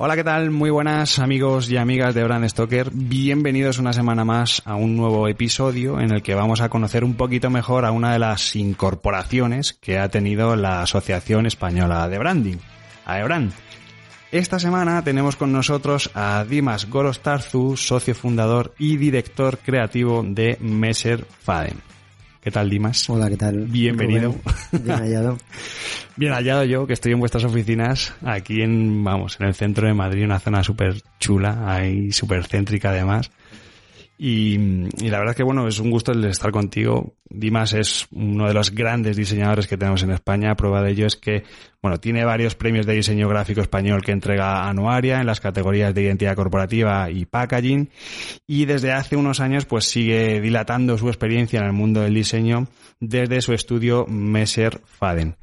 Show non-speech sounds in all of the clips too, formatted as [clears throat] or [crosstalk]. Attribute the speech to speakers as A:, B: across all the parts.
A: Hola, ¿qué tal? Muy buenas amigos y amigas de Brand Stoker. Bienvenidos una semana más a un nuevo episodio en el que vamos a conocer un poquito mejor a una de las incorporaciones que ha tenido la Asociación Española de Branding, AEBRAND. Esta semana tenemos con nosotros a Dimas Gorostarzu, socio fundador y director creativo de Messer Faden. ¿Qué tal, Dimas?
B: Hola, ¿qué tal?
A: Bienvenido.
B: Bien hallado. [laughs]
A: Bien hallado yo, que estoy en vuestras oficinas, aquí en, vamos, en el centro de Madrid, una zona súper chula, ahí súper céntrica además. Y, y, la verdad es que bueno, es un gusto el estar contigo. Dimas es uno de los grandes diseñadores que tenemos en España. Prueba de ello es que, bueno, tiene varios premios de diseño gráfico español que entrega Anuaria en las categorías de identidad corporativa y packaging. Y desde hace unos años pues sigue dilatando su experiencia en el mundo del diseño desde su estudio Messer Faden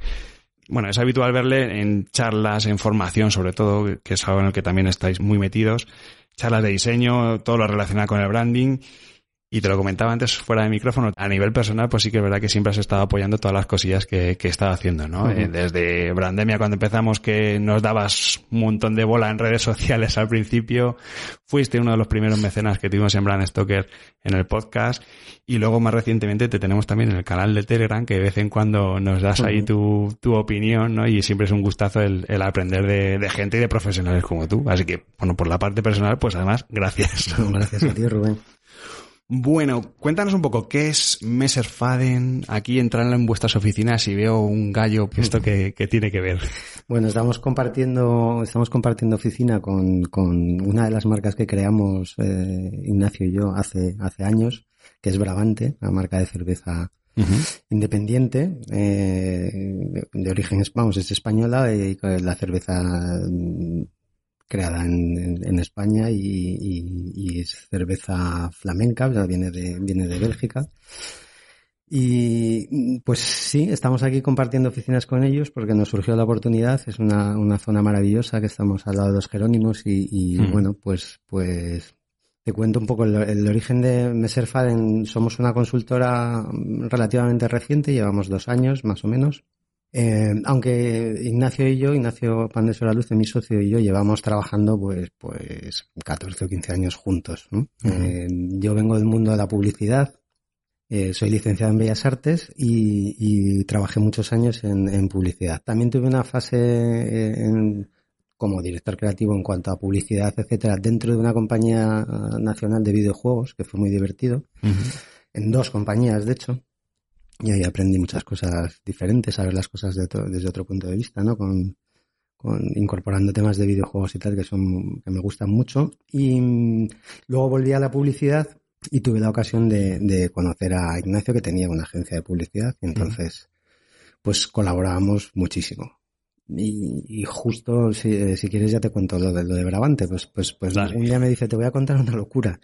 A: bueno, es habitual verle en charlas, en formación sobre todo, que es algo en el que también estáis muy metidos, charlas de diseño, todo lo relacionado con el branding. Y te lo comentaba antes fuera de micrófono, a nivel personal, pues sí que es verdad que siempre has estado apoyando todas las cosillas que, que he estado haciendo, ¿no? Uh -huh. Desde Brandemia, cuando empezamos, que nos dabas un montón de bola en redes [laughs] sociales al principio, fuiste uno de los primeros mecenas que tuvimos en Brand Stoker en el podcast, y luego más recientemente te tenemos también en el canal de Telegram, que de vez en cuando nos das ahí tu, tu opinión, ¿no? Y siempre es un gustazo el, el aprender de, de, gente y de profesionales como tú. Así que, bueno, por la parte personal, pues además, gracias.
B: Gracias a ti, Rubén. [laughs]
A: Bueno, cuéntanos un poco, ¿qué es Messer Faden? Aquí entrando en vuestras oficinas y veo un gallo, ¿esto que, que tiene que ver? [laughs]
B: Bueno, estamos compartiendo, estamos compartiendo oficina con, con una de las marcas que creamos eh, Ignacio y yo hace, hace años, que es Brabante, la marca de cerveza uh -huh. independiente, eh, de origen, vamos, es española y la cerveza creada en, en, España y, y, y, es cerveza flamenca, viene de, viene de Bélgica. Y pues sí, estamos aquí compartiendo oficinas con ellos porque nos surgió la oportunidad. Es una, una zona maravillosa que estamos al lado de los Jerónimos y, y mm. bueno, pues, pues te cuento un poco el, el origen de Messer Faden. Somos una consultora relativamente reciente, llevamos dos años más o menos. Eh, aunque Ignacio y yo, Ignacio Pandes de la Luz, mi socio y yo, llevamos trabajando pues, pues 14 o 15 años juntos. ¿no? Uh -huh. eh, yo vengo del mundo de la publicidad, eh, soy licenciado en Bellas Artes y, y trabajé muchos años en, en, publicidad. También tuve una fase en, como director creativo en cuanto a publicidad, etcétera, dentro de una compañía nacional de videojuegos, que fue muy divertido. Uh -huh. En dos compañías, de hecho y ahí aprendí muchas cosas diferentes, a ver las cosas de otro, desde otro punto de vista, ¿no? Con, con, incorporando temas de videojuegos y tal que son que me gustan mucho. Y mm, luego volví a la publicidad y tuve la ocasión de, de conocer a Ignacio que tenía una agencia de publicidad. Y entonces pues colaborábamos muchísimo. Y, y justo si, si, quieres ya te cuento lo de, lo de Brabante. Pues pues pues vale. un día me dice te voy a contar una locura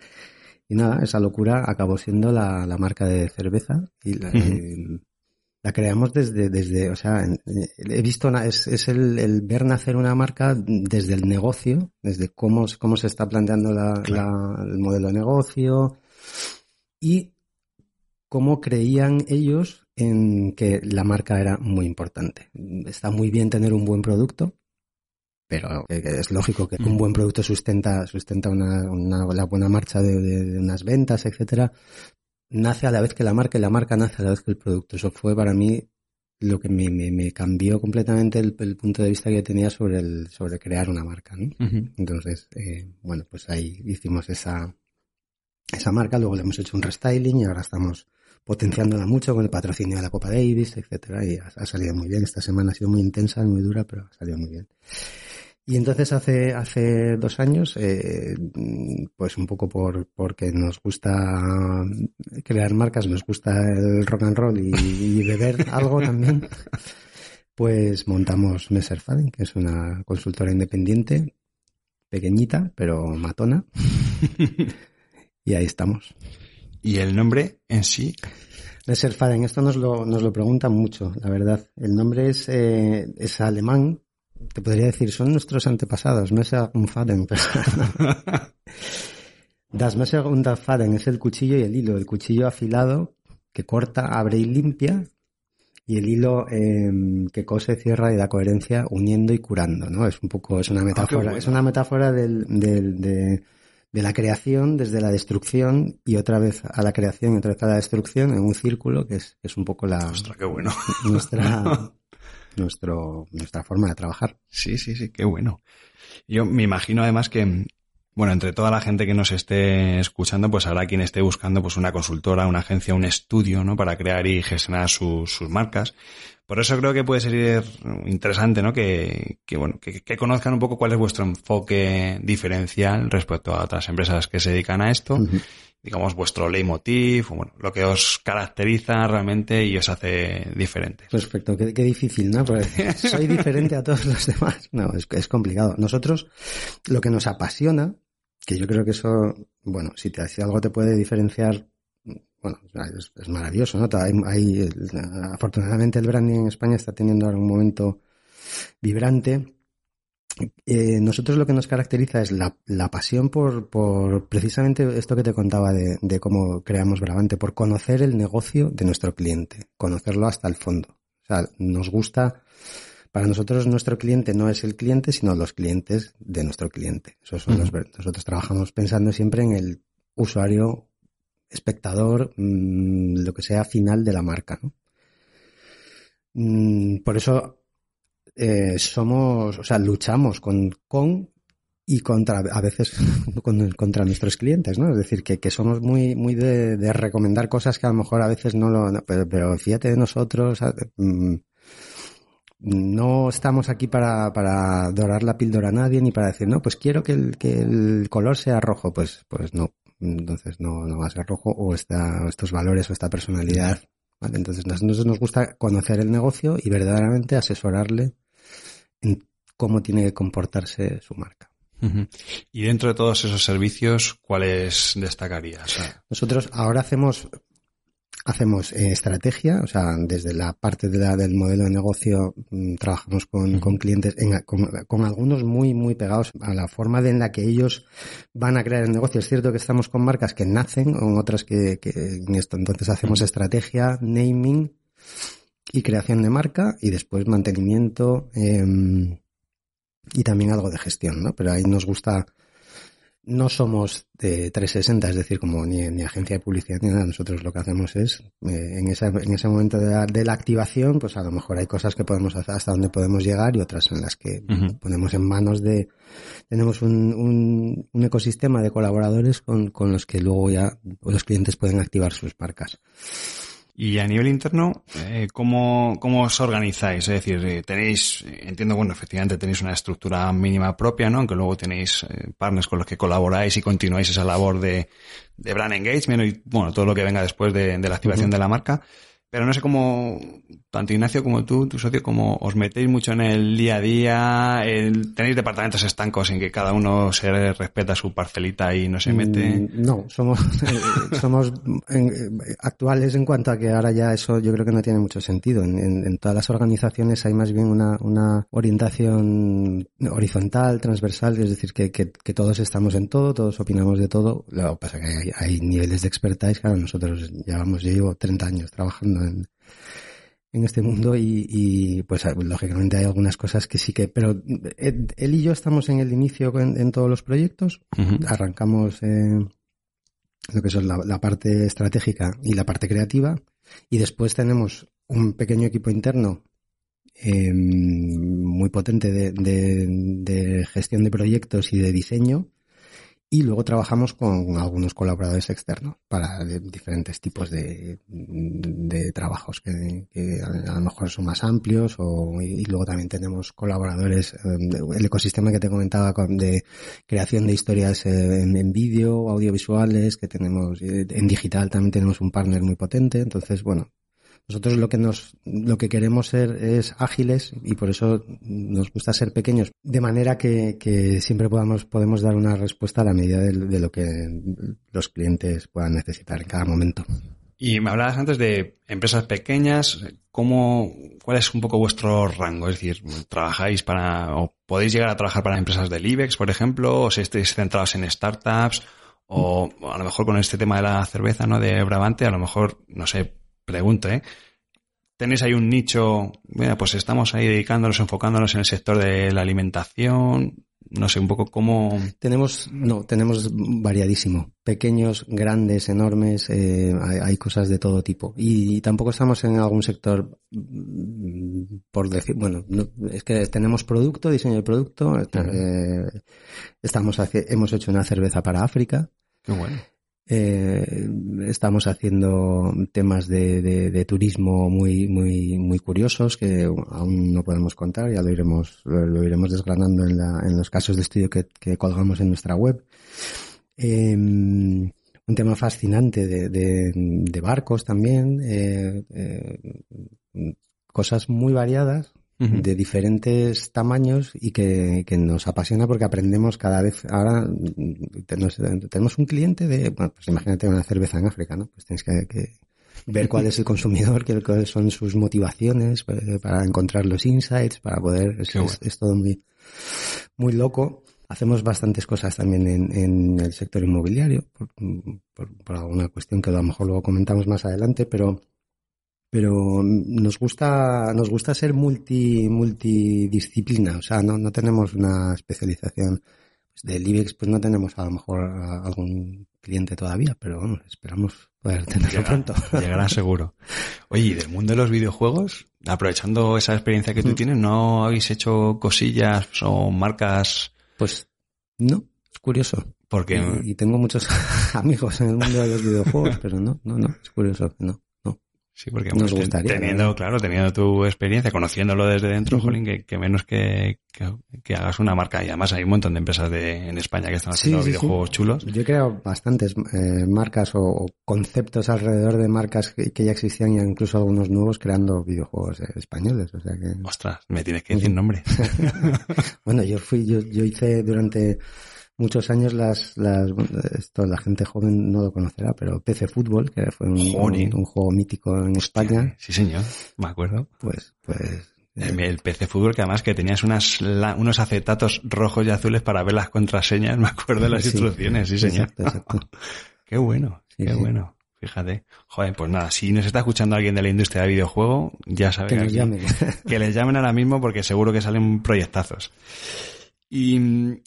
B: y nada, esa locura acabó siendo la, la marca de cerveza y la, uh -huh. la creamos desde, desde, o sea, he visto, es, es el, el, ver nacer una marca desde el negocio, desde cómo, cómo se está planteando la, claro. la, el modelo de negocio y cómo creían ellos en que la marca era muy importante. Está muy bien tener un buen producto, pero es lógico que un buen producto sustenta, sustenta una, una la buena marcha de, de, de, unas ventas, etcétera, nace a la vez que la marca y la marca nace a la vez que el producto. Eso fue para mí lo que me, me, me cambió completamente el, el, punto de vista que tenía sobre el, sobre crear una marca, ¿no? Uh -huh. Entonces, eh, bueno, pues ahí hicimos esa, esa marca, luego le hemos hecho un restyling y ahora estamos potenciándola mucho con el patrocinio de la Copa Davis, etcétera, y ha, ha salido muy bien. Esta semana ha sido muy intensa, muy dura, pero ha salido muy bien. Y entonces hace, hace dos años, eh, pues un poco por, porque nos gusta crear marcas, nos gusta el rock and roll y, y beber [laughs] algo también, Pues montamos Messerfaden, que es una consultora independiente, pequeñita, pero matona. [laughs] y ahí estamos.
A: ¿Y el nombre en sí?
B: Messerfaden, esto nos lo, nos lo preguntan mucho, la verdad. El nombre es, eh, es alemán, te podría decir, son nuestros antepasados, Messer und Faden. [laughs] das Messer und Faden es el cuchillo y el hilo, el cuchillo afilado que corta, abre y limpia, y el hilo eh, que cose, cierra y da coherencia uniendo y curando, ¿no? Es un poco, es una metáfora, es una metáfora del, del, de, de, la creación desde la destrucción y otra vez a la creación y otra vez a la destrucción en un círculo que es, es un poco la
A: Ostras, qué bueno. [laughs]
B: nuestra nuestro nuestra forma de trabajar.
A: Sí, sí, sí, qué bueno. Yo me imagino además que bueno, entre toda la gente que nos esté escuchando, pues habrá quien esté buscando pues una consultora, una agencia, un estudio, ¿no? Para crear y gestionar sus marcas. Por eso creo que puede ser interesante, ¿no? Que, que bueno, que, que, conozcan un poco cuál es vuestro enfoque diferencial respecto a otras empresas que se dedican a esto. Uh -huh. Digamos, vuestro leitmotiv, bueno, lo que os caracteriza realmente y os hace diferentes.
B: Perfecto, qué, qué difícil, ¿no? Porque [laughs] soy diferente a todos los demás. No, es, es complicado. Nosotros, lo que nos apasiona, que yo creo que eso, bueno, si, te, si algo te puede diferenciar bueno, es, es, maravilloso, ¿no? Hay, hay, afortunadamente el branding en España está teniendo ahora un momento vibrante. Eh, nosotros lo que nos caracteriza es la, la pasión por, por, precisamente esto que te contaba de, de, cómo creamos Bravante, por conocer el negocio de nuestro cliente, conocerlo hasta el fondo. O sea, nos gusta, para nosotros nuestro cliente no es el cliente, sino los clientes de nuestro cliente. Esos son uh -huh. los, nosotros trabajamos pensando siempre en el usuario espectador, mmm, lo que sea final de la marca. ¿no? Mm, por eso eh, somos, o sea, luchamos con, con y contra, a veces [laughs] con, contra nuestros clientes, ¿no? Es decir, que, que somos muy, muy de, recomendar cosas que a lo mejor a veces no lo, pero, fíjate de nosotros, mmm, no estamos aquí para, para dorar la píldora a nadie ni para decir, no, pues quiero que el, que el color sea rojo, pues, pues no, entonces no, no va a ser rojo o esta, estos valores o esta personalidad. ¿vale? Entonces nosotros nos gusta conocer el negocio y verdaderamente asesorarle en cómo tiene que comportarse su marca.
A: Uh -huh. Y dentro de todos esos servicios, ¿cuáles destacarías?
B: Nosotros ahora hacemos hacemos eh, estrategia, o sea, desde la parte de la, del modelo de negocio mmm, trabajamos con, con clientes, en, con, con, algunos muy, muy pegados a la forma de en la que ellos van a crear el negocio. Es cierto que estamos con marcas que nacen, con otras que, que en esto. Entonces hacemos estrategia, naming y creación de marca y después mantenimiento eh, y también algo de gestión, ¿no? Pero ahí nos gusta no somos de 360, es decir, como ni, ni, agencia de publicidad ni nada. Nosotros lo que hacemos es, eh, en, esa, en ese momento de la, de la, activación, pues a lo mejor hay cosas que podemos hacer hasta donde podemos llegar y otras en las que uh -huh. ponemos en manos de, tenemos un, un, un ecosistema de colaboradores con, con, los que luego ya los clientes pueden activar sus marcas.
A: Y a nivel interno, eh, ¿cómo, ¿cómo os organizáis? Es decir, eh, tenéis, entiendo, bueno, efectivamente tenéis una estructura mínima propia, ¿no? Aunque luego tenéis eh, partners con los que colaboráis y continuáis esa labor de, de brand engagement y, bueno, todo lo que venga después de, de la activación uh -huh. de la marca. Pero no sé cómo, tanto Ignacio como tú, tu socio, como os metéis mucho en el día a día, el, tenéis departamentos estancos en que cada uno se respeta su parcelita y no se mete.
B: Mm, no, somos, [laughs] somos en, actuales en cuanto a que ahora ya eso yo creo que no tiene mucho sentido. En, en, en todas las organizaciones hay más bien una, una, orientación horizontal, transversal, es decir, que, que, que, todos estamos en todo, todos opinamos de todo. Lo que pasa es que hay, hay niveles de expertise, claro, nosotros llevamos, yo llevo 30 años trabajando en, en este mundo y, y, pues lógicamente hay algunas cosas que sí que, pero eh, él y yo estamos en el inicio en, en todos los proyectos, uh -huh. arrancamos eh, lo que son la, la, parte estratégica y la parte creativa y después tenemos un pequeño equipo interno eh, muy potente de, de, de gestión de proyectos y de diseño y luego trabajamos con algunos colaboradores externos para diferentes tipos de, de trabajos que, a lo mejor son más amplios o, y luego también tenemos colaboradores, um, el ecosistema que te comentaba de creación de historias eh, en, en vídeo, audiovisuales, que tenemos eh, en digital también tenemos un partner muy potente, entonces bueno, nosotros lo que nos, lo que queremos ser es ágiles y por eso nos gusta ser pequeños, de manera que, siempre podamos, podemos dar una respuesta a la medida de, de lo que los clientes puedan necesitar en cada momento.
A: Y me hablabas antes de empresas pequeñas. ¿Cómo, cuál es un poco vuestro rango? Es decir, ¿trabajáis para, o podéis llegar a trabajar para empresas del IBEX, por ejemplo, o si estáis centrados en startups, o a lo mejor con este tema de la cerveza, ¿no? De Brabante, a lo mejor, no sé, pregunto, ¿eh? ¿Tenéis ahí un nicho? Mira, pues estamos ahí dedicándonos, enfocándonos en el sector de la alimentación no sé, un poco cómo...
B: Tenemos, no, tenemos variadísimo. Pequeños, grandes, enormes, eh, hay, cosas de todo tipo. Y, tampoco estamos en algún sector, mm, por decir, bueno, es que tenemos producto, diseño de producto, eh, estamos, hemos hecho una cerveza para África.
A: Qué bueno.
B: Eh, estamos haciendo temas de, de, turismo muy, muy, muy curiosos que aún no podemos contar, ya lo iremos, lo, iremos desgranando en, la, en los casos de estudio que, que colgamos en nuestra web. Eh, un tema fascinante de, de, de barcos también, eh, eh cosas muy variadas de diferentes tamaños y que, que, nos apasiona porque aprendemos cada vez. Ahora tenemos, un cliente de, bueno, pues imagínate una cerveza en África, ¿no? Pues tienes que, ver cuál es el consumidor, cuáles son sus motivaciones para encontrar los insights, para poder, es, todo muy, muy loco. Hacemos bastantes cosas también en, en el sector inmobiliario, por, por, por, alguna cuestión que a lo mejor luego comentamos más adelante, pero pero nos gusta nos gusta ser multi multidisciplina o sea no, no tenemos una especialización. Pues del IBEX pues no tenemos a lo mejor algún cliente todavía pero bueno, esperamos poder tenerlo pronto.
A: llegará [laughs] seguro. Oye y del mundo de los videojuegos aprovechando esa experiencia que tú mm. tienes no habéis hecho cosillas o marcas
B: pues no es curioso.
A: Porque
B: y, y tengo muchos [laughs] amigos en el mundo de los videojuegos [laughs] pero no no no es curioso no
A: Sí, porque Nos gustaría, teniendo, claro, teniendo tu experiencia, conociéndolo desde dentro, Jolín, que, menos que, que, hagas una marca. Y además hay un montón de empresas de, en España que están haciendo videojuegos chulos.
B: Yo he creado bastantes eh, marcas o, conceptos alrededor de marcas que, ya existían y incluso algunos nuevos creando videojuegos eh, españoles. O sea que...
A: Ostras, me tienes que decir nombre. [laughs]
B: bueno, yo fui, yo, yo hice durante muchos años las, las esto la gente joven no lo conocerá, pero PC Fútbol, que fue un, un, juego mítico en España.
A: Sí, señor, me acuerdo.
B: Pues, pues.
A: El, PC Fútbol que además que tenías unas unos acetatos rojos y azules para ver las contraseñas, [laughs] me acuerdo de las instrucciones, sí señor. Exacto, exacto. [laughs] qué bueno, qué bueno. Fíjate. Joder, pues nada, si nos está escuchando alguien de la industria de videojuego, ya sabe
B: que, [laughs]
A: que les llamen ahora mismo porque seguro que salen proyectazos. Y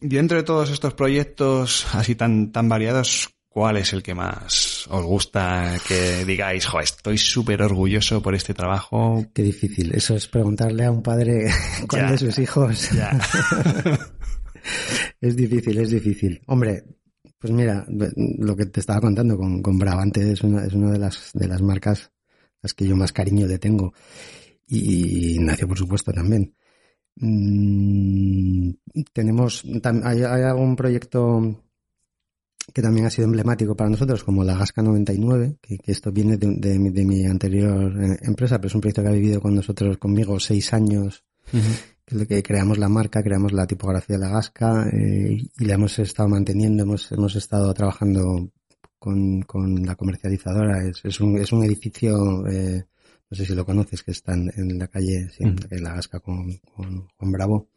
A: dentro de todos estos proyectos así tan, tan variados, ¿cuál es el que más os gusta que digáis, jo, estoy súper orgulloso por este trabajo?
B: Qué difícil. Eso es preguntarle a un padre [laughs] cuál de sus hijos. [laughs] es difícil, es difícil. Hombre, pues mira, lo que te estaba contando con, con Brabante es una, es una de las, de las marcas las que yo más cariño le tengo. Y, y nació, por supuesto, también. Mm, tenemos, hay, algún proyecto que también ha sido emblemático para nosotros, como la Gasca 99, que, esto viene de, mi, anterior eh, empresa, pero es un proyecto que ha vivido con nosotros, conmigo, seis años, que es que creamos la marca, creamos la tipografía de la Gasca eh, y la hemos estado manteniendo, hemos, hemos estado trabajando con, con la comercializadora. Es, es, un, es un edificio eh, no sé si lo conoces, que está en, la calle, en la Gasca con, con, Bravo.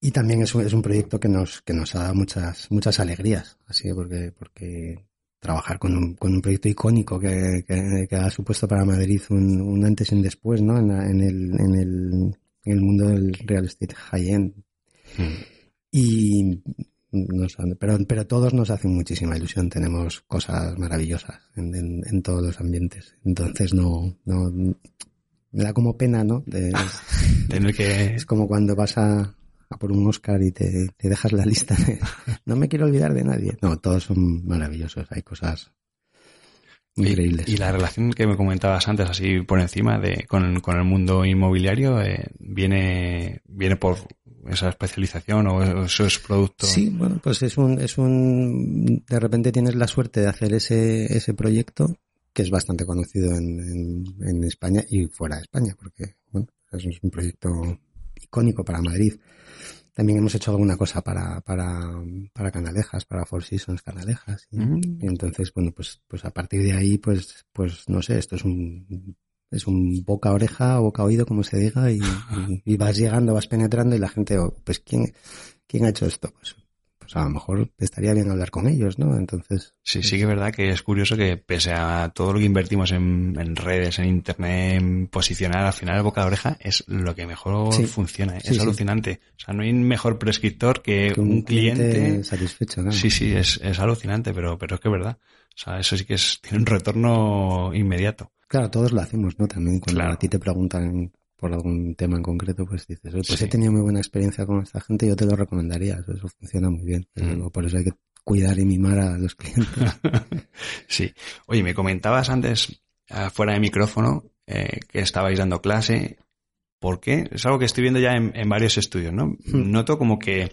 B: Y también es un, es un proyecto que nos, que nos ha dado muchas, muchas alegrías, así porque, porque trabajar con un, con un proyecto icónico que, que, ha supuesto para Madrid un, un, antes y un después, ¿no? En, en, el, en, el, en el mundo del real estate high-end. Y pero, pero todos nos hacen muchísima ilusión. Tenemos cosas maravillosas en, en, todos los ambientes. Entonces no, no, me da como pena, ¿no? De, [laughs]
A: Tener que...
B: Es como cuando vas a, a por un Oscar y te, te dejas la lista no me quiero olvidar de nadie. No, todos son maravillosos. Hay cosas increíbles.
A: Y, la relación que me comentabas antes, así por encima de con, con el mundo inmobiliario, eh, viene, viene por esa especialización o esos productos?
B: Sí, bueno, pues es un, es un, de repente tienes la suerte de hacer ese, ese proyecto que es bastante conocido en, en, España y fuera de España, porque bueno, es un proyecto icónico para Madrid. También hemos hecho alguna cosa para, para, para Canalejas, para Four Seasons Canalejas. Y, mm. entonces, bueno, pues, pues a partir de ahí, pues, pues no sé, esto es un, es un boca oreja boca oído, como se diga, y, y, vas llegando, vas penetrando y la gente, oh, pues ¿quién, quién ha hecho esto? Pues pues a lo mejor estaría bien hablar con ellos, ¿no? Entonces.
A: Sí, sí que es verdad que es curioso que pese a todo lo que invertimos en, redes, en internet, en posicionar, al final el boca de oreja es lo que mejor funciona. ¿eh? es alucinante. O sea, no hay mejor prescriptor que, un, cliente,
B: satisfecho.
A: Sí, sí, es, es alucinante, pero, pero es que es verdad. O sea, eso sí que es, tiene un retorno inmediato.
B: Claro, todos lo hacemos, ¿no? También cuando a ti te preguntan por algún tema en concreto, pues dices, pues he tenido muy buena experiencia con esta gente, yo te lo recomendaría, eso, funciona muy bien. Mm. por eso hay que cuidar y mimar a los clientes. [laughs]
A: sí. Oye, me comentabas antes, fuera de micrófono, eh, que estabais dando clase. ¿Por qué? Es algo que estoy viendo ya en, varios estudios, ¿no? Noto como que,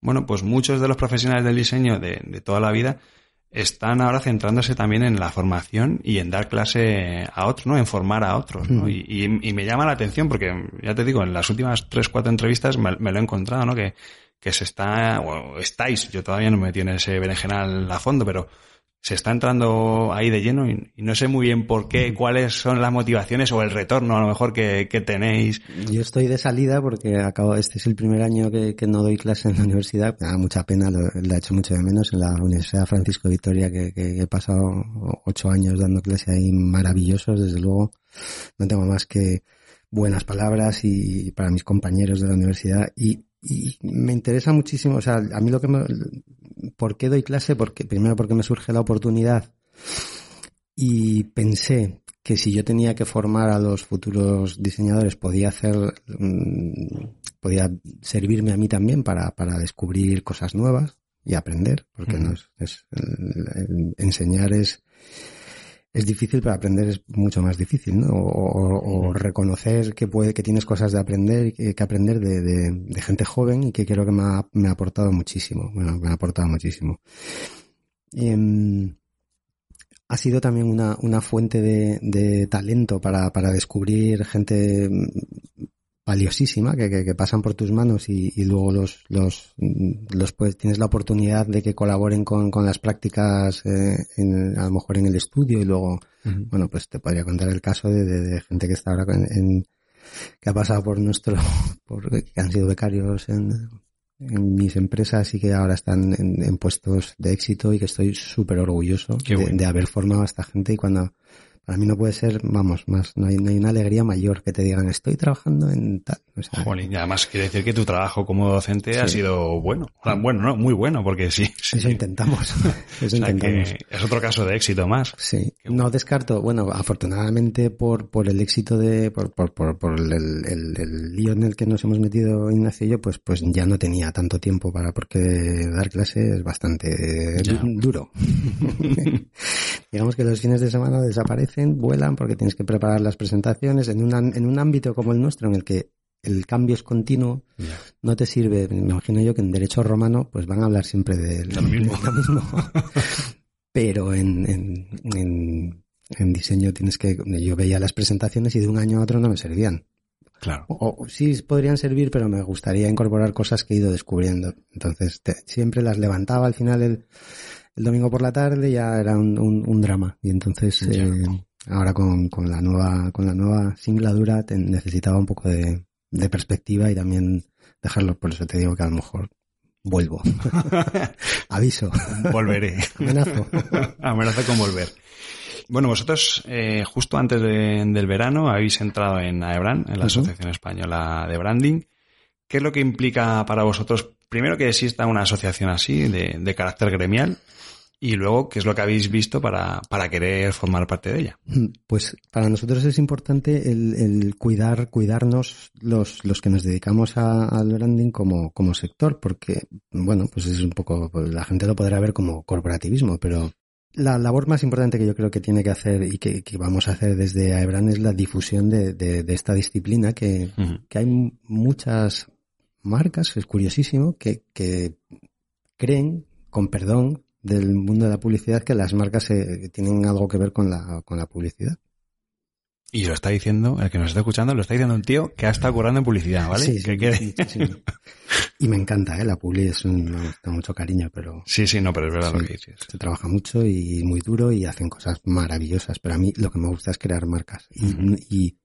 A: bueno, pues muchos de los profesionales del diseño de, de toda la vida están ahora centrándose también en la formación y en dar clase a otros, ¿no? En formar a otros, ¿no? Y, y, me llama la atención porque, ya te digo, en las últimas tres, cuatro entrevistas me, lo he encontrado, ¿no? Que, que se está, o estáis, yo todavía no me metí en ese berenjenal a fondo, pero se está entrando ahí de lleno y, no sé muy bien por qué, cuáles son las motivaciones o el retorno a lo mejor que, tenéis.
B: Yo estoy de salida porque acabo, este es el primer año que, no doy clase en la universidad. Me da mucha pena, lo, he hecho mucho de menos en la Universidad Francisco Victoria que, he pasado ocho años dando clase ahí maravillosos, desde luego. No tengo más que buenas palabras y para mis compañeros de la universidad y y me interesa muchísimo, o sea, a mí lo que me, ¿por qué doy clase? Porque, primero porque me surge la oportunidad y pensé que si yo tenía que formar a los futuros diseñadores podía hacer, mm, podía servirme a mí también para, para descubrir cosas nuevas y aprender, porque no es, enseñar es es difícil, pero aprender es mucho más difícil, ¿no? O, reconocer que puede, que tienes cosas de aprender, que, que aprender de, de, gente joven y que creo que me ha, me ha aportado muchísimo. Bueno, me ha aportado muchísimo. Em, ha sido también una, una fuente de, de talento para, para descubrir gente valiosísima que, que, pasan por tus manos y, y luego los, los, los pues, tienes la oportunidad de que colaboren con, con las prácticas eh, en, a lo mejor en el estudio y luego, bueno, pues te podría contar el caso de, de, gente que está ahora en, que ha pasado por nuestro, [laughs] por, que han sido becarios en, en mis empresas y que ahora están en, en puestos de éxito y que estoy súper orgulloso de, de, haber formado a esta gente y cuando para mí no puede ser, vamos, más, no hay, no hay una alegría mayor que te digan estoy trabajando en tal.
A: y además quiere decir que tu trabajo como docente ha sido bueno. Bueno, no, muy bueno, porque sí.
B: Eso intentamos. [laughs] [laughs] Eso intentamos.
A: es otro caso de éxito más.
B: Sí. No descarto, bueno, afortunadamente por, por el éxito de, por, por, por, por el, el, el, lío en el que nos hemos metido Ignacio y yo, pues, pues ya no tenía tanto tiempo para, porque dar clase es bastante duro. [laughs] Digamos que los fines de semana desaparecen vuelan porque tienes que preparar las presentaciones en, en un ámbito como el nuestro en el que el cambio es continuo, no te sirve, me imagino yo que en derecho romano pues van a hablar siempre de, lo mismo. [laughs] Pero en, en, en, diseño tienes que, yo veía las presentaciones y de un año a otro no me servían.
A: Claro.
B: O, sí podrían servir, pero me gustaría incorporar cosas que he ido descubriendo. Entonces siempre las levantaba al final el, el domingo por la tarde ya era un, un, drama. Y entonces, eh, ahora con, con, la nueva, con la nueva singladura necesitaba un poco de, de perspectiva y también dejarlo. Por eso te digo que a lo mejor vuelvo. [laughs] Aviso.
A: Volveré.
B: Amenazo. [laughs]
A: Amenazo con volver. Bueno, vosotros eh, justo antes del verano habéis entrado en AEBRAN, en la Asociación Española de Branding. ¿Qué es lo que implica para vosotros, primero que exista una asociación así, de, de carácter gremial, y luego, ¿qué es lo que habéis visto para, para querer formar parte de ella?
B: Pues para nosotros es importante el, el cuidar, cuidarnos los, los que nos dedicamos al branding como, como sector, porque, bueno, pues es un poco, pues la gente lo podrá ver como corporativismo, pero la labor más importante que yo creo que tiene que hacer y que, que vamos a hacer desde AEBRAN es la difusión de, de, de esta disciplina, que, que hay muchas marcas, es curiosísimo, que, que creen, con perdón, del mundo de la publicidad que las marcas tienen algo que ver con la, con la publicidad.
A: Y lo está diciendo, el que nos está escuchando, lo está diciendo un tío que ha estado currando en publicidad, ¿vale?
B: Sí, sí, [laughs] Y me encanta, ¿eh? La publi es un, mucho cariño, pero...
A: Sí, sí, no, pero es verdad lo que dices.
B: Se trabaja mucho y muy duro y hacen cosas maravillosas, pero a mí lo que me gusta es crear marcas. y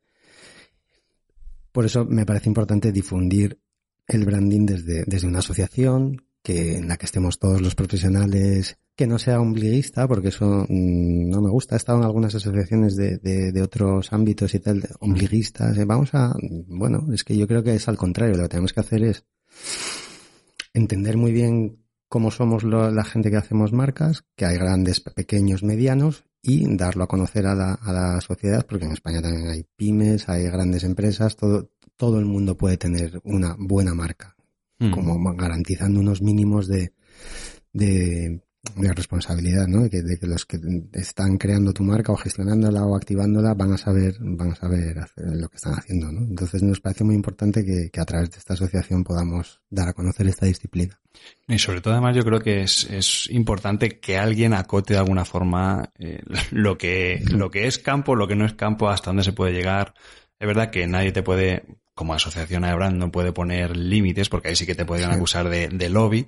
B: por eso me parece importante difundir el branding desde, desde una asociación que en la que estemos todos los profesionales, que no sea ombliguista, porque eso mm, no me gusta. He estado en algunas asociaciones de, de, otros ámbitos y tal, ombliguistas. Eh, vamos a, bueno, es que yo creo que es al contrario. Lo que tenemos que hacer es entender muy bien cómo somos la gente que hacemos marcas, que hay grandes, pequeños, medianos, y darlo a conocer a la, a la sociedad, porque en España también hay pymes, hay grandes empresas, todo, todo el mundo puede tener una buena marca, mm. como garantizando unos mínimos de, de, de responsabilidad, ¿no? De que, de que, los que están creando tu marca o gestionándola o activándola van a saber, van a saber hacer lo que están haciendo, ¿no? Entonces nos parece muy importante que, que, a través de esta asociación podamos dar a conocer esta disciplina.
A: Y sobre todo además yo creo que es, es importante que alguien acote de alguna forma eh, [laughs] lo que, lo que es campo, lo que no es campo, hasta dónde se puede llegar. Es verdad que nadie te puede, como asociación AEBRAND no puede poner límites, porque ahí sí que te podrían acusar de, de lobby,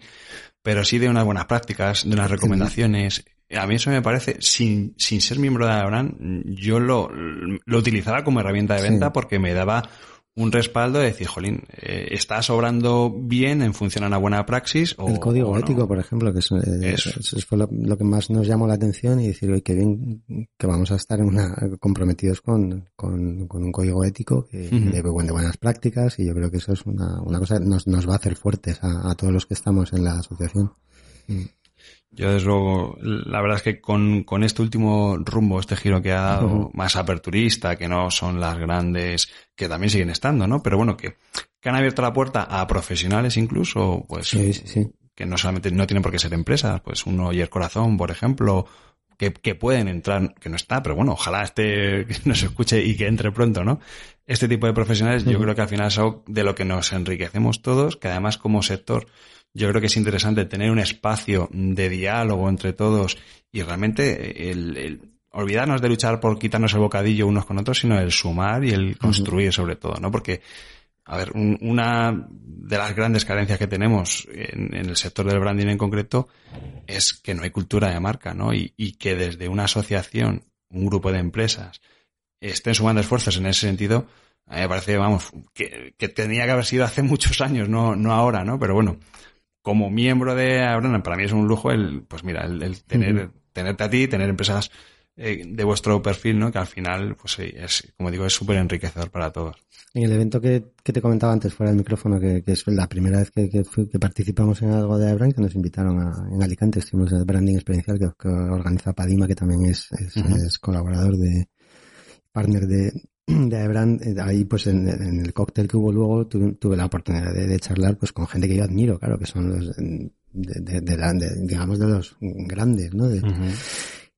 A: pero sí de unas buenas prácticas, de unas recomendaciones. A mí eso me parece, sin, sin ser miembro de Abraham, yo lo, lo utilizaba como herramienta de venta porque me daba un respaldo de decir, jolín, eh, está sobrando bien en función a una buena praxis. O,
B: el código ético, por ejemplo, que es, eh, fue lo, que más nos llamó la atención y decir, oye, qué bien que vamos a estar en una, comprometidos con, con, con un código ético que, de, buenas prácticas y yo creo que eso es una, una cosa que nos, nos va a hacer fuertes a, a todos los que estamos en la asociación. Mm.
A: Yo desde luego, la verdad es que con, con este último rumbo, este giro que ha dado, más aperturista, que no son las grandes, que también siguen estando, ¿no? Pero bueno, que, que han abierto la puerta a profesionales incluso, pues, que no solamente, no tienen por qué ser empresas, pues uno el Corazón, por ejemplo, que, que pueden entrar, que no está, pero bueno, ojalá este [laughs] nos escuche y que entre pronto, ¿no? Este tipo de profesionales, yo creo que al final es algo de lo que nos enriquecemos todos, que además como sector, yo creo que es interesante tener un espacio de diálogo entre todos y realmente el, olvidarnos de luchar por quitarnos el bocadillo unos con otros, sino el sumar y el construir sobre todo, ¿no? Porque, a ver, una de las grandes carencias que tenemos en, el sector del branding en concreto es que no hay cultura de marca, ¿no? Y, y que desde una asociación, un grupo de empresas, estén sumando esfuerzos en ese sentido, a mí me parece, vamos, que, que tenía que haber sido hace [laughs] muchos años, no, no ahora, ¿no? Pero bueno, como miembro de Abraham, para mí es un lujo el, pues mira, el, tener, tenerte a ti, tener empresas eh, de vuestro perfil, ¿no? Que al final, pues es, como digo, es súper enriquecedor para todos.
B: En el evento que, que, te comentaba antes fuera del micrófono, que, que es la primera vez que, que, participamos en algo de Abraham, que nos invitaron a, en Alicante, estuvimos en el branding experiencial que, organiza Padima, que también es, es colaborador de, partner de, [clears throat] de Ebran, eh, ahí pues en, el cóctel que hubo luego tuve, la oportunidad de, charlar pues con gente que yo admiro, claro, que son los de, digamos de los grandes, ¿no?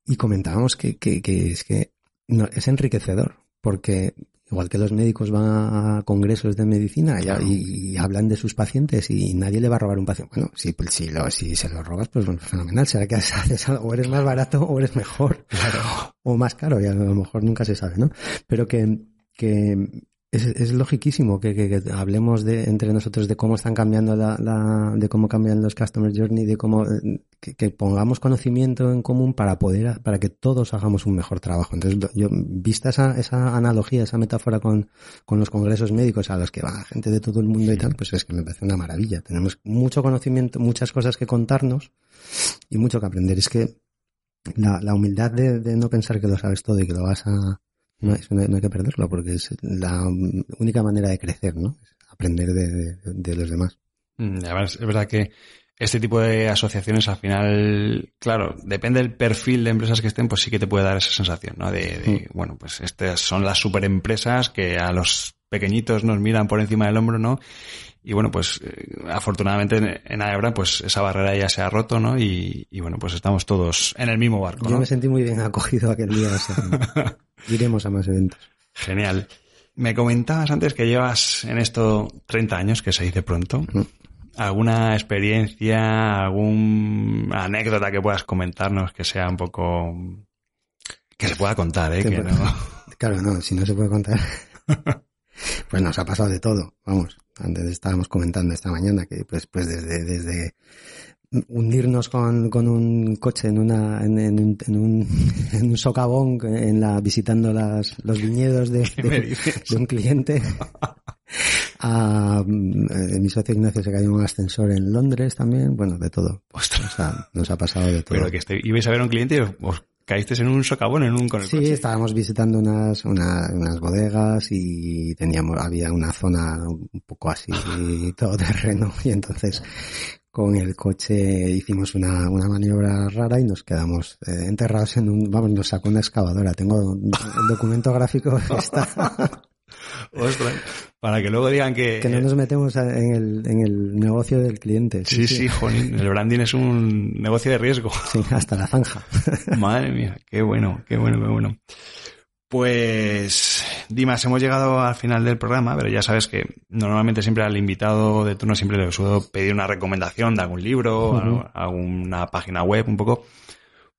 B: Y comentábamos que, que, que es que no, es enriquecedor, porque igual que los médicos van a congresos de medicina y, hablan de sus pacientes y nadie le va a robar un paciente. Bueno, si, pues, si, lo, si se lo robas, pues bueno, fenomenal. Será que [laughs] haces algo, o eres más barato o eres mejor. O más caro, y a lo mejor nunca se sabe, ¿no? Pero que, que es, es logiquísimo que, que, hablemos de, entre nosotros de cómo están cambiando la, la, de cómo cambian los customer journey, de cómo, que, pongamos conocimiento en común para poder, para que todos hagamos un mejor trabajo. Entonces, yo, vista esa, esa analogía, esa metáfora con, con los congresos médicos a los que va gente de todo el mundo y tal, pues es que me parece una maravilla. Tenemos mucho conocimiento, muchas cosas que contarnos y mucho que aprender. Es que la, la humildad de, de no pensar que lo sabes todo y que lo vas a, no, hay que perderlo porque es la única manera de crecer, ¿no? aprender de, los demás.
A: Mm, es verdad que este tipo de asociaciones al final, claro, depende del perfil de empresas que estén, pues sí que te puede dar esa sensación, ¿no? De, mm. bueno, pues estas son las superempresas que a los pequeñitos nos miran por encima del hombro, ¿no? Y bueno, pues eh, afortunadamente en, en pues esa barrera ya se ha roto, ¿no? Y, bueno, pues estamos todos en el mismo barco.
B: Yo me sentí muy bien acogido aquel día. O [laughs] iremos a más eventos.
A: Genial. Me comentabas antes que llevas en esto 30 años, que se dice pronto. alguna experiencia, alguna anécdota que puedas comentarnos que sea un poco que se pueda contar, ¿eh? Que no... [laughs]
B: Claro, no, si no se puede contar. [laughs] pues nos ha pasado de todo, vamos. Antes estábamos comentando esta mañana que pues, pues desde, desde hundirnos con, con un coche en una en, en, un, en, un, [laughs] socavón en la visitando las, los viñedos de, de, un cliente. A, mi socio Ignacio se cayó en un ascensor en Londres también. Bueno de todo.
A: Ostras.
B: O sea, nos ha pasado de todo.
A: pero que este, ibais a ver a un cliente y os caíste en un socavón en un con el
B: sí estábamos visitando unas una, unas bodegas y teníamos había una zona un poco así todo terreno. Y entonces con el coche hicimos una, una maniobra rara y nos quedamos eh, enterrados en un, vamos, nos sacó una excavadora. Tengo el documento gráfico que [laughs] está.
A: Ostras, para que luego digan que...
B: Que no nos metemos en el, en el negocio del cliente.
A: Sí, sí, sí, el branding es un negocio de riesgo.
B: Sí, hasta la zanja.
A: Madre mía, qué bueno, qué bueno, qué bueno. Pues, Dimas, hemos llegado al final del programa, pero ya sabes que normalmente siempre al invitado de turno siempre le suelo pedir una recomendación de algún libro, alguna página web, un poco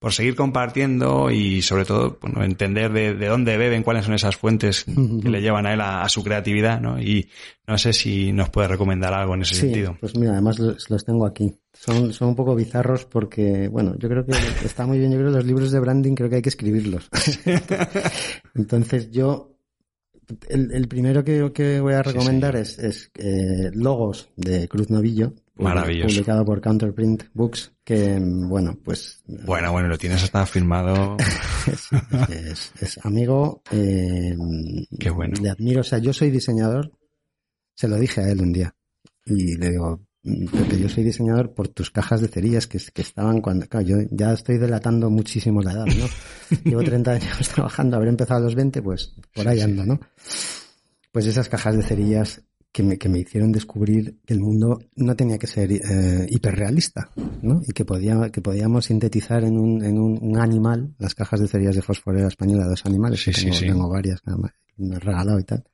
A: por seguir compartiendo y sobre todo bueno, entender de, dónde beben, cuáles son esas fuentes que le llevan a él a, su creatividad, ¿no? Y no sé si nos puede recomendar algo en ese
B: sí,
A: sentido.
B: Pues mira, además los, los, tengo aquí. Son, son un poco bizarros porque, bueno, yo creo que está muy bien, yo creo que los libros de branding creo que hay que escribirlos. [laughs] Entonces yo, el, el primero que, que, voy a recomendar es, es eh, Logos de Cruz Novillo,
A: Maravilloso.
B: Publicado por Counterprint Books, que, bueno, pues...
A: Bueno, bueno, lo tienes hasta firmado. [laughs]
B: es, es, amigo. Eh,
A: Qué bueno.
B: Le admiro. O sea, yo soy diseñador. Se lo dije a él un día. Y le digo, porque yo soy diseñador por tus cajas de cerillas que, que estaban cuando... Claro, yo ya estoy delatando muchísimo la edad, ¿no? [laughs] Llevo 30 años [laughs] trabajando, habré empezado a los 20, pues por ahí ando, ¿no? Pues esas cajas de cerillas que me, que me hicieron descubrir que el mundo no tenía que ser eh, hiperrealista, ¿no? Y que, podía, que podíamos sintetizar en un, en un, un animal, las cajas de cerillas de fosforera española, dos animales,
A: sí,
B: que tengo,
A: sí,
B: tengo varias, que me he regalado y tal.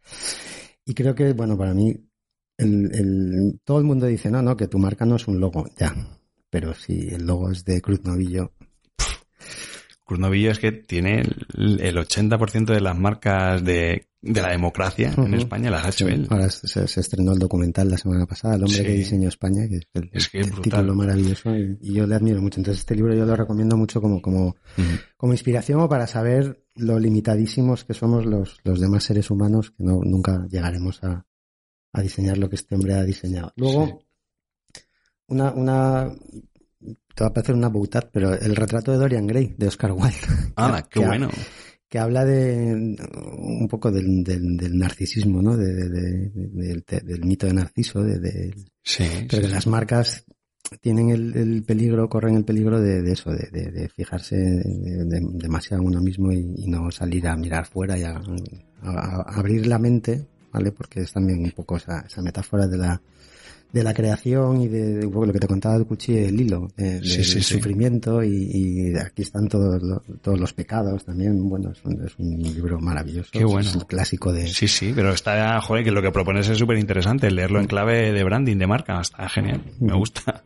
B: Y creo que, bueno, para mí, el, el, todo el mundo dice, no, no, que tu marca no es un logo, ya. Pero si el logo es de Cruz Novillo,
A: Cruz Novillo es que tiene el, el 80% de las marcas de, de la democracia uh -huh. en España, las ha hecho
B: sí,
A: él.
B: Ahora se, se, estrenó el documental la semana pasada, El hombre
A: Sí.
B: que diseñó España, que es el,
A: Es que
B: título maravilloso y, y yo le admiro mucho. Entonces este libro yo lo recomiendo mucho como, como, como inspiración o para saber lo limitadísimos que somos los, los demás seres humanos que no, nunca llegaremos a, a diseñar lo que este hombre ha diseñado. Luego, una, una, te va a parecer una boutad, pero el retrato de Dorian Gray, de Oscar Wilde. [laughs]
A: Ah, qué
B: que,
A: bueno.
B: Que habla de un poco del, del, del narcisismo, ¿no? De, de, de, del, del mito de Narciso, de,
A: Sí.
B: pero
A: sí,
B: que las marcas tienen el, el, peligro, corren el peligro de, de eso, de, de, de fijarse de, demasiado en uno mismo y, y, no salir a mirar fuera y a, a, a, abrir la mente, ¿vale? Porque es también un poco esa, esa metáfora de la, de la creación y de, de, poco lo que te contaba el cuchillo el hilo, de, de,
A: sí, sí,
B: del
A: sí.
B: sufrimiento y, y, aquí están todos los, todos los pecados también. Bueno, es un, es un libro maravilloso.
A: Qué bueno.
B: Es un clásico de...
A: Sí, sí, pero está, joder, que lo que propones es súper interesante, leerlo en clave de branding, de marca, está genial, me gusta.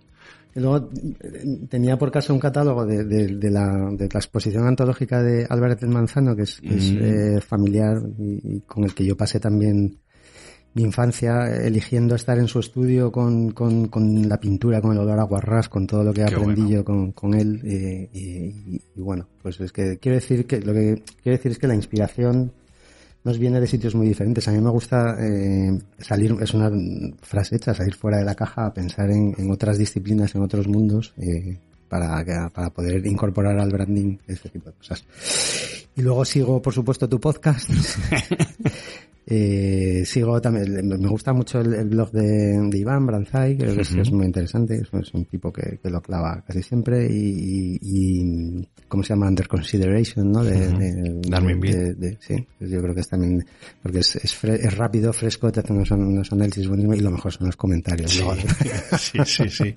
B: Y luego tenía por caso un catálogo de, de, de, la, de la exposición antológica de Álvarez del Manzano, que es, mm. es eh, familiar y, y, con el que yo pasé también mi infancia eligiendo estar en su estudio con, con, con la pintura, con el olor a guarrás, con todo lo que aprendí bueno. yo con, con él. Eh, y, y, bueno, pues es que quiero decir que lo que quiero decir es que la inspiración nos viene de sitios muy diferentes. A mí me gusta eh, salir, es una frase hecha, salir fuera de la caja a pensar en, en otras disciplinas, en otros mundos, eh, para, para poder incorporar al branding este tipo de cosas. Y luego sigo, por supuesto, tu podcast. [laughs] eh, sigo también, me gusta mucho el, el blog de, de, Iván Branzai, creo que es, es muy interesante, es, es un tipo que, que, lo clava casi siempre y, y, y ¿cómo se llama? Under consideration, ¿no? De,
A: de,
B: sí, pues yo creo que es también, porque es, es, rápido, fresco, te hace unos, unos análisis buenísimos y lo mejor son los comentarios.
A: Sí, [laughs] sí, sí.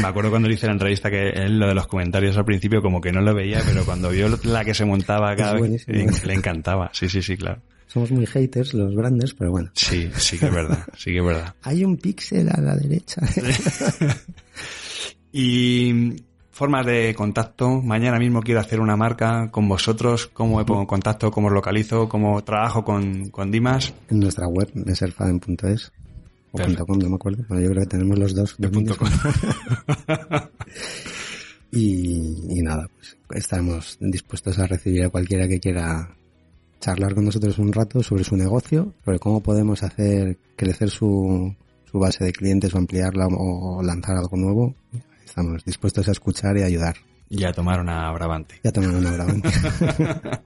A: me acuerdo cuando le hice la entrevista que él lo de los comentarios al principio como que no lo veía, pero cuando vio la que se montaba cada vez, le encantaba. Sí, sí, sí, claro.
B: Somos muy haters los grandes, pero bueno.
A: Sí, sí que es verdad, sí que es verdad. [laughs]
B: Hay un píxel a la derecha. [laughs]
A: y formas de contacto. Mañana mismo quiero hacer una marca con vosotros. ¿Cómo me pongo en contacto? ¿Cómo os localizo? ¿Cómo trabajo con, con Dimas?
B: En nuestra web, meserfaden.es o .com, no me acuerdo. Bueno, yo creo que tenemos los dos.
A: De .com. [laughs]
B: y, nada, pues estamos dispuestos a recibir a cualquiera que quiera charlar con nosotros un rato sobre su negocio, sobre cómo podemos hacer crecer su, su base de clientes o ampliarla o lanzar algo nuevo. Estamos dispuestos a escuchar y ayudar.
A: Y a tomar una Brabante.
B: Ya tomar una Brabante. [laughs]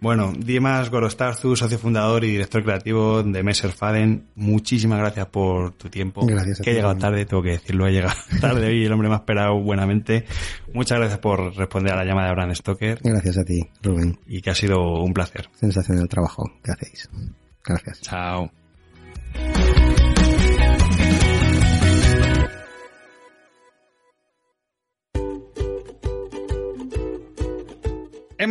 A: bueno, Dimas Gorostarzu, socio fundador y director creativo de Messer Faden, muchísimas gracias por tu tiempo.
B: Gracias
A: Que he llegado tarde, tengo que decirlo, he llegado [laughs] tarde y el hombre me ha esperado buenamente. Muchas gracias por responder a la llamada de Brand Stoker.
B: Gracias a ti, Rubén.
A: Y que ha sido un placer.
B: Sensacional trabajo que hacéis. Gracias.
A: Chao.